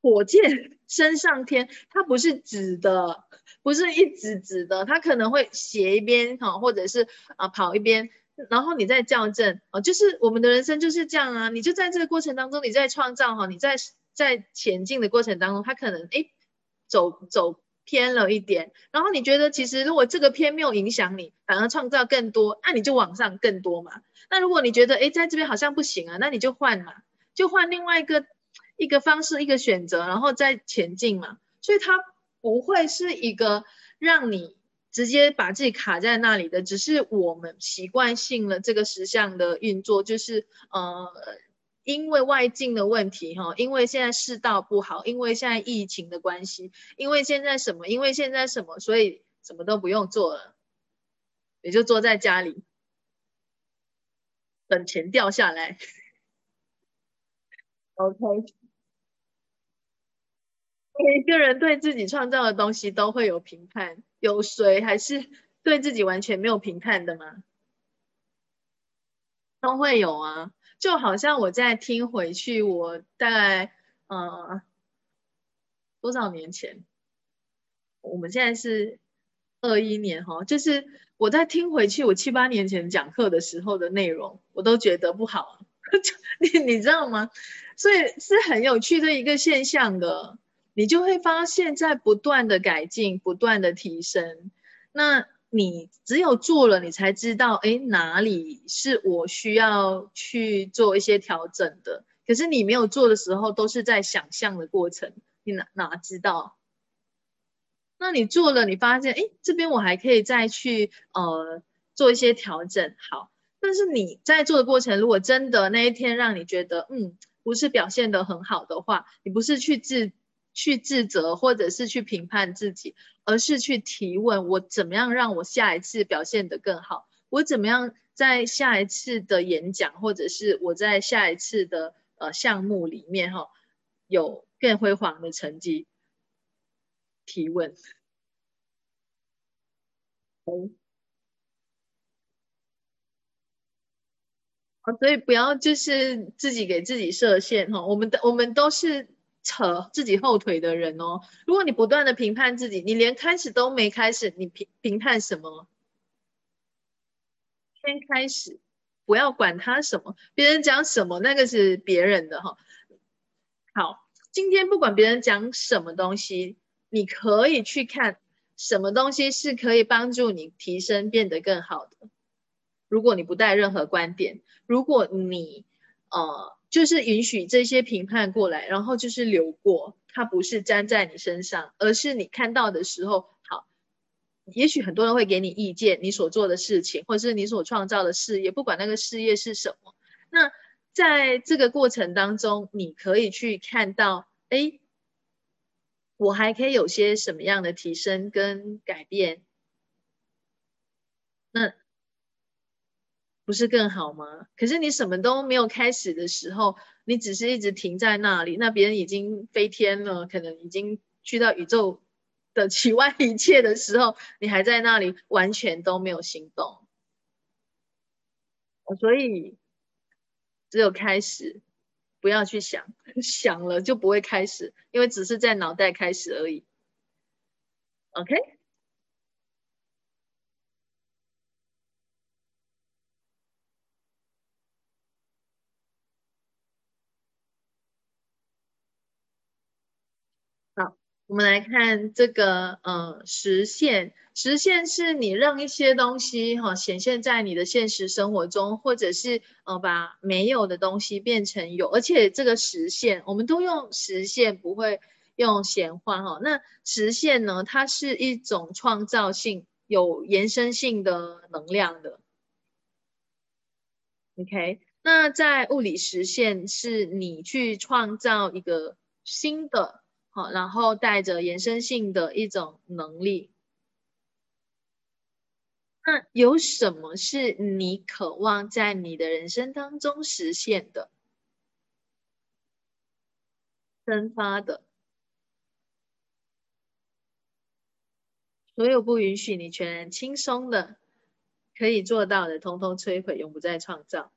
火箭 升上天，它不是直的，不是一直直的，它可能会斜一边，哈，或者是啊跑一边。然后你再校正哦，就是我们的人生就是这样啊，你就在这个过程当中，你在创造哈，你在在前进的过程当中，他可能哎走走偏了一点，然后你觉得其实如果这个偏没有影响你，反而创造更多，那你就往上更多嘛。那如果你觉得哎在这边好像不行啊，那你就换嘛，就换另外一个一个方式一个选择，然后再前进嘛。所以它不会是一个让你。直接把自己卡在那里的，只是我们习惯性了这个实相的运作，就是呃，因为外境的问题哈，因为现在世道不好，因为现在疫情的关系，因为现在什么，因为现在什么，所以什么都不用做了，你就坐在家里等钱掉下来。OK。每个人对自己创造的东西都会有评判，有谁还是对自己完全没有评判的吗？都会有啊，就好像我在听回去，我大概呃多少年前，我们现在是二一年哈，就是我在听回去我七八年前讲课的时候的内容，我都觉得不好，你你知道吗？所以是很有趣的一个现象的。你就会发现，在不断的改进、不断的提升。那你只有做了，你才知道，哎，哪里是我需要去做一些调整的。可是你没有做的时候，都是在想象的过程，你哪哪知道？那你做了，你发现，哎，这边我还可以再去呃做一些调整。好，但是你在做的过程，如果真的那一天让你觉得，嗯，不是表现的很好的话，你不是去自。去自责，或者是去评判自己，而是去提问：我怎么样让我下一次表现得更好？我怎么样在下一次的演讲，或者是我在下一次的呃项目里面哈，有更辉煌的成绩？提问。所以不要就是自己给自己设限哈。我们的我们都是。扯自己后腿的人哦，如果你不断的评判自己，你连开始都没开始，你评评判什么？先开始，不要管他什么，别人讲什么，那个是别人的哈。好，今天不管别人讲什么东西，你可以去看什么东西是可以帮助你提升变得更好的。如果你不带任何观点，如果你呃就是允许这些评判过来，然后就是流过，它不是粘在你身上，而是你看到的时候，好，也许很多人会给你意见，你所做的事情，或者是你所创造的事业，不管那个事业是什么，那在这个过程当中，你可以去看到，哎，我还可以有些什么样的提升跟改变。那不是更好吗？可是你什么都没有开始的时候，你只是一直停在那里，那别人已经飞天了，可能已经去到宇宙的其外一切的时候，你还在那里完全都没有行动。所以只有开始，不要去想，想了就不会开始，因为只是在脑袋开始而已。OK。我们来看这个，呃，实现实现是你让一些东西哈显现在你的现实生活中，或者是呃把没有的东西变成有，而且这个实现我们都用实现，不会用显化哈。那实现呢，它是一种创造性、有延伸性的能量的。OK，那在物理实现是你去创造一个新的。好，然后带着延伸性的一种能力。那有什么是你渴望在你的人生当中实现的、生发的？所有不允许你全然轻松的可以做到的，通通摧毁，永不再创造。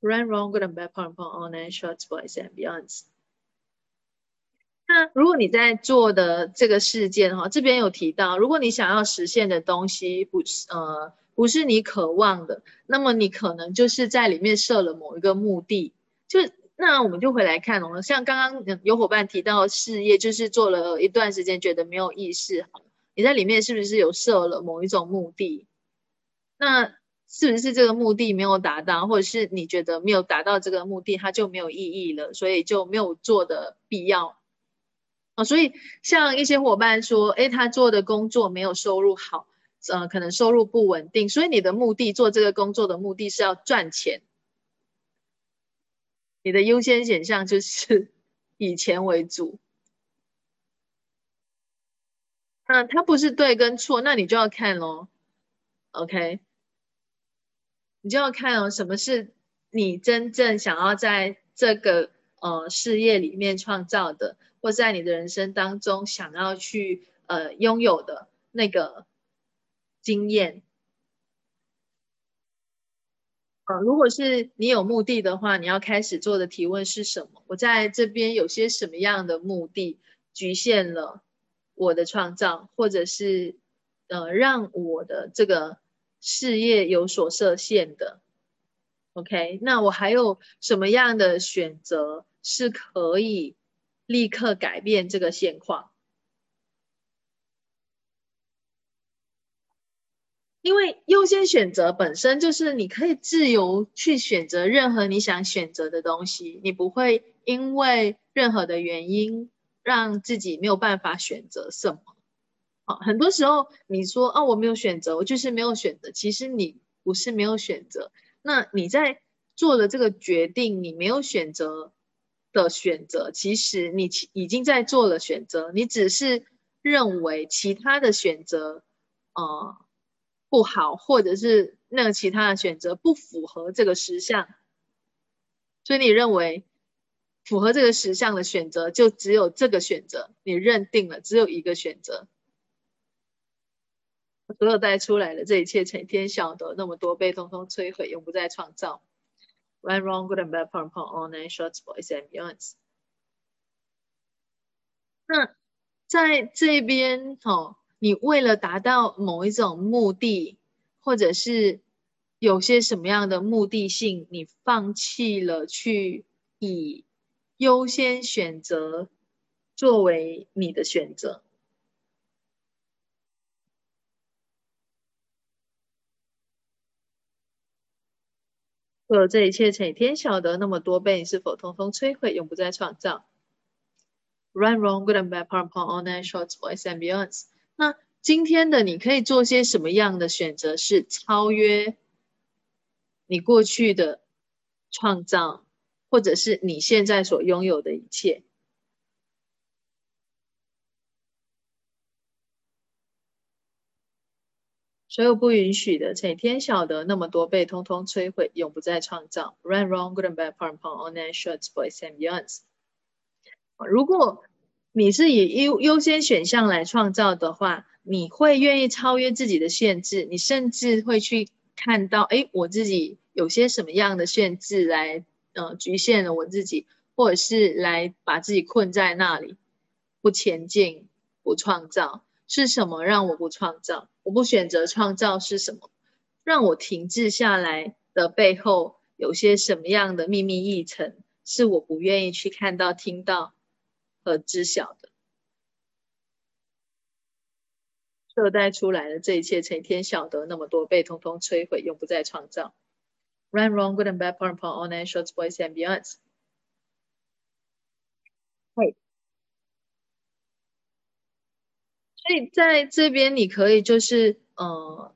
Run wrong, good and bad, p o n p o n all nine shots, boys and beyonds. 那如果你在做的这个事件哈，这边有提到，如果你想要实现的东西不是呃不是你渴望的，那么你可能就是在里面设了某一个目的。就那我们就回来看哦，像刚刚有伙伴提到事业，就是做了一段时间觉得没有意识，你在里面是不是有设了某一种目的？那是不是这个目的没有达到，或者是你觉得没有达到这个目的，它就没有意义了，所以就没有做的必要？所以，像一些伙伴说，哎，他做的工作没有收入好，呃，可能收入不稳定。所以你的目的做这个工作的目的是要赚钱，你的优先选项就是 以钱为主。那它不是对跟错，那你就要看咯 OK，你就要看哦，什么是你真正想要在这个呃事业里面创造的。或在你的人生当中想要去呃拥有的那个经验，呃，如果是你有目的的话，你要开始做的提问是什么？我在这边有些什么样的目的局限了我的创造，或者是呃让我的这个事业有所设限的？OK，那我还有什么样的选择是可以？立刻改变这个现况，因为优先选择本身就是你可以自由去选择任何你想选择的东西，你不会因为任何的原因让自己没有办法选择什么。好，很多时候你说哦我没有选择，我就是没有选择，其实你不是没有选择，那你在做的这个决定，你没有选择。的选择，其实你已经在做了选择，你只是认为其他的选择，呃，不好，或者是那个其他的选择不符合这个实相，所以你认为符合这个实相的选择就只有这个选择，你认定了只有一个选择，所有带出来的这一切成天晓得那么多被通通摧毁，永不再创造。Right, wrong, good and bad, pom pom, all nine shorts, boys and beyonds。那在这边哦，你为了达到某一种目的，或者是有些什么样的目的性，你放弃了去以优先选择作为你的选择。所有这一切，成天晓得那么多倍，你是否通通摧毁，永不再创造？Run wrong, good and bad, p a r p o n all nine shorts, boys and beyonds。那今天的你可以做些什么样的选择？是超越你过去的创造，或者是你现在所拥有的一切？所有不允许的，请天晓得那么多被通通摧毁，永不再创造。Run wrong, good and bad, part upon all nine shorts, boys and beyonds。如果你是以优优先选项来创造的话，你会愿意超越自己的限制，你甚至会去看到，哎，我自己有些什么样的限制来，呃，局限了我自己，或者是来把自己困在那里，不前进，不创造，是什么让我不创造？我不选择创造是什么？让我停滞下来的背后，有些什么样的秘密议程，是我不愿意去看到、听到和知晓的？热带出来的这一切，成天晓得那么多，被通通摧毁，永不再创造。Run wrong, good and bad, part upon all nine shorts, boys and beyonds。嘿，所以在这边你可以就是呃，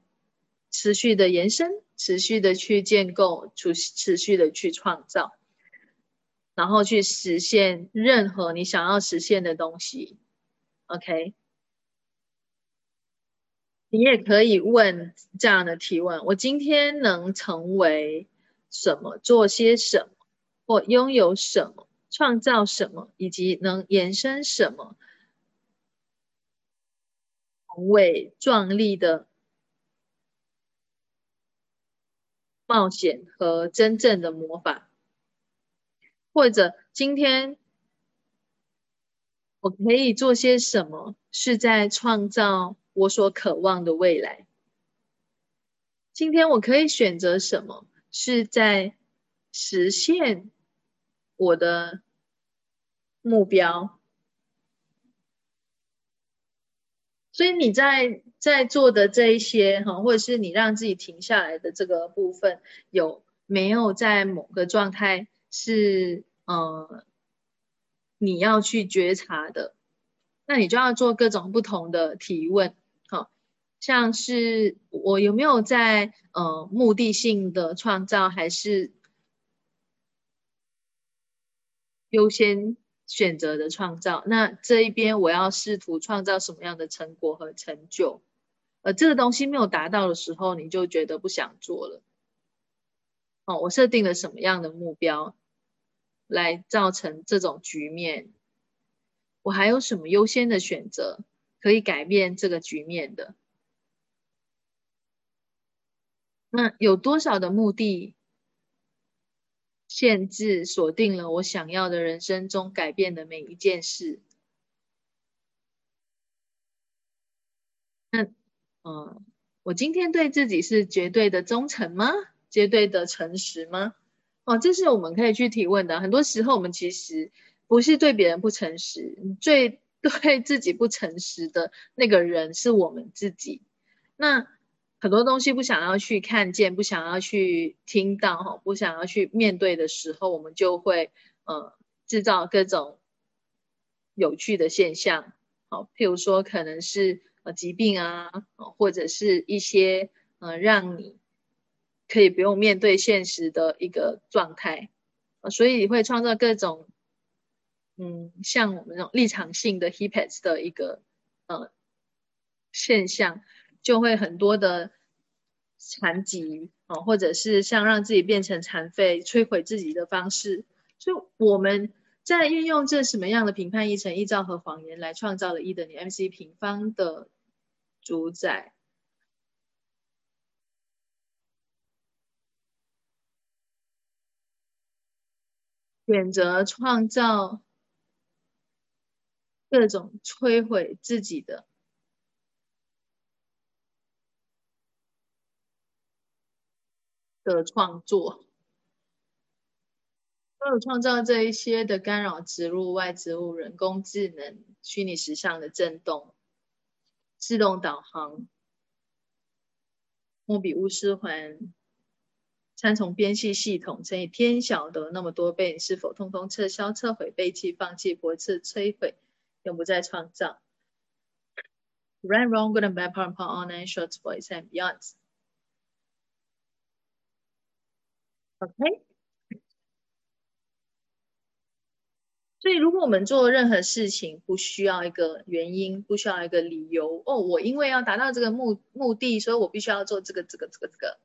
持续的延伸，持续的去建构，持持续的去创造，然后去实现任何你想要实现的东西。OK。你也可以问这样的提问：我今天能成为什么？做些什么？或拥有什么？创造什么？以及能延伸什么？宏伟壮丽的冒险和真正的魔法，或者今天我可以做些什么？是在创造。我所渴望的未来。今天我可以选择什么？是在实现我的目标。所以你在在做的这一些哈，或者是你让自己停下来的这个部分，有没有在某个状态是呃你要去觉察的？那你就要做各种不同的提问。好像是我有没有在呃目的性的创造，还是优先选择的创造？那这一边我要试图创造什么样的成果和成就？呃，这个东西没有达到的时候，你就觉得不想做了。哦，我设定了什么样的目标来造成这种局面？我还有什么优先的选择可以改变这个局面的？那有多少的目的限制锁定了我想要的人生中改变的每一件事？那，嗯，我今天对自己是绝对的忠诚吗？绝对的诚实吗？哦，这是我们可以去提问的。很多时候，我们其实不是对别人不诚实，最 对自己不诚实的那个人是我们自己。那。很多东西不想要去看见，不想要去听到，哈，不想要去面对的时候，我们就会呃制造各种有趣的现象，好，譬如说可能是呃疾病啊，或者是一些呃让你可以不用面对现实的一个状态，所以会创造各种嗯像我们这种立场性的 h i p e t s 的一个呃现象。就会很多的残疾啊，或者是像让自己变成残废、摧毁自己的方式。所以我们在运用这什么样的评判、议程、依照和谎言来创造了一等于 MC 平方的主宰，选择创造各种摧毁自己的。的创作，都有创造这一些的干扰植入、外植物、人工智能、虚拟实像的震动、自动导航、莫比乌斯环、三重边系系统乘以天晓得那么多倍，你是否通通撤销、撤回、背弃、放弃、驳斥、摧毁，永不再创造？Right, wrong, good and bad, part and part, all nine shorts, boys and beyonds. OK。所以，如果我们做任何事情不需要一个原因，不需要一个理由，哦，我因为要达到这个目目的，所以我必须要做这个、这个、这个、这个，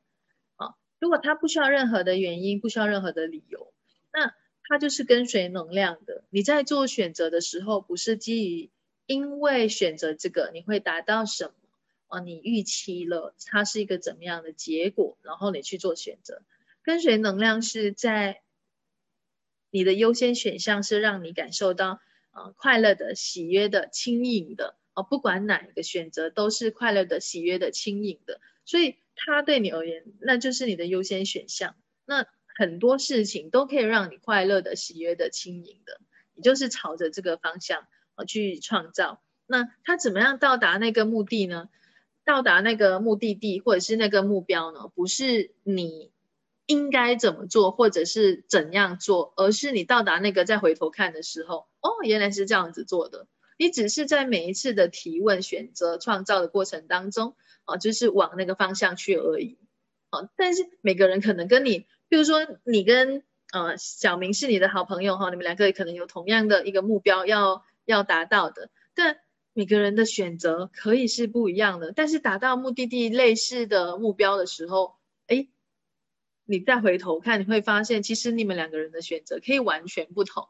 啊，如果他不需要任何的原因，不需要任何的理由，那他就是跟随能量的。你在做选择的时候，不是基于因为选择这个你会达到什么，哦，你预期了它是一个怎么样的结果，然后你去做选择。跟随能量是在。你的优先选项是让你感受到，呃，快乐的、喜悦的、轻盈的，哦，不管哪一个选择都是快乐的、喜悦的、轻盈的，所以它对你而言，那就是你的优先选项。那很多事情都可以让你快乐的、喜悦的、轻盈的，你就是朝着这个方向呃去创造。那它怎么样到达那个目的呢？到达那个目的地或者是那个目标呢？不是你。应该怎么做，或者是怎样做，而是你到达那个再回头看的时候，哦，原来是这样子做的。你只是在每一次的提问、选择、创造的过程当中，啊，就是往那个方向去而已。啊，但是每个人可能跟你，比如说你跟呃小明是你的好朋友哈，你们两个可能有同样的一个目标要要达到的，但每个人的选择可以是不一样的。但是达到目的地类似的目标的时候，哎。你再回头看，你会发现，其实你们两个人的选择可以完全不同，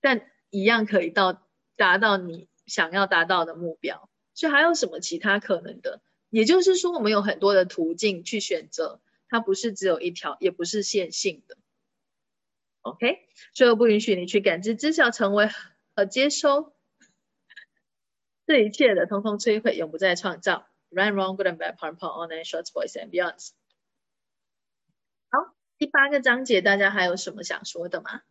但一样可以到达到你想要达到的目标。所以还有什么其他可能的？也就是说，我们有很多的途径去选择，它不是只有一条，也不是线性的。OK，最后不允许你去感知、知晓、成为和接收这一切的，通通摧毁，永不再创造。Run, wrong, good and bad, part, part, all nine shorts, boys and beyonds. 第八个章节，大家还有什么想说的吗？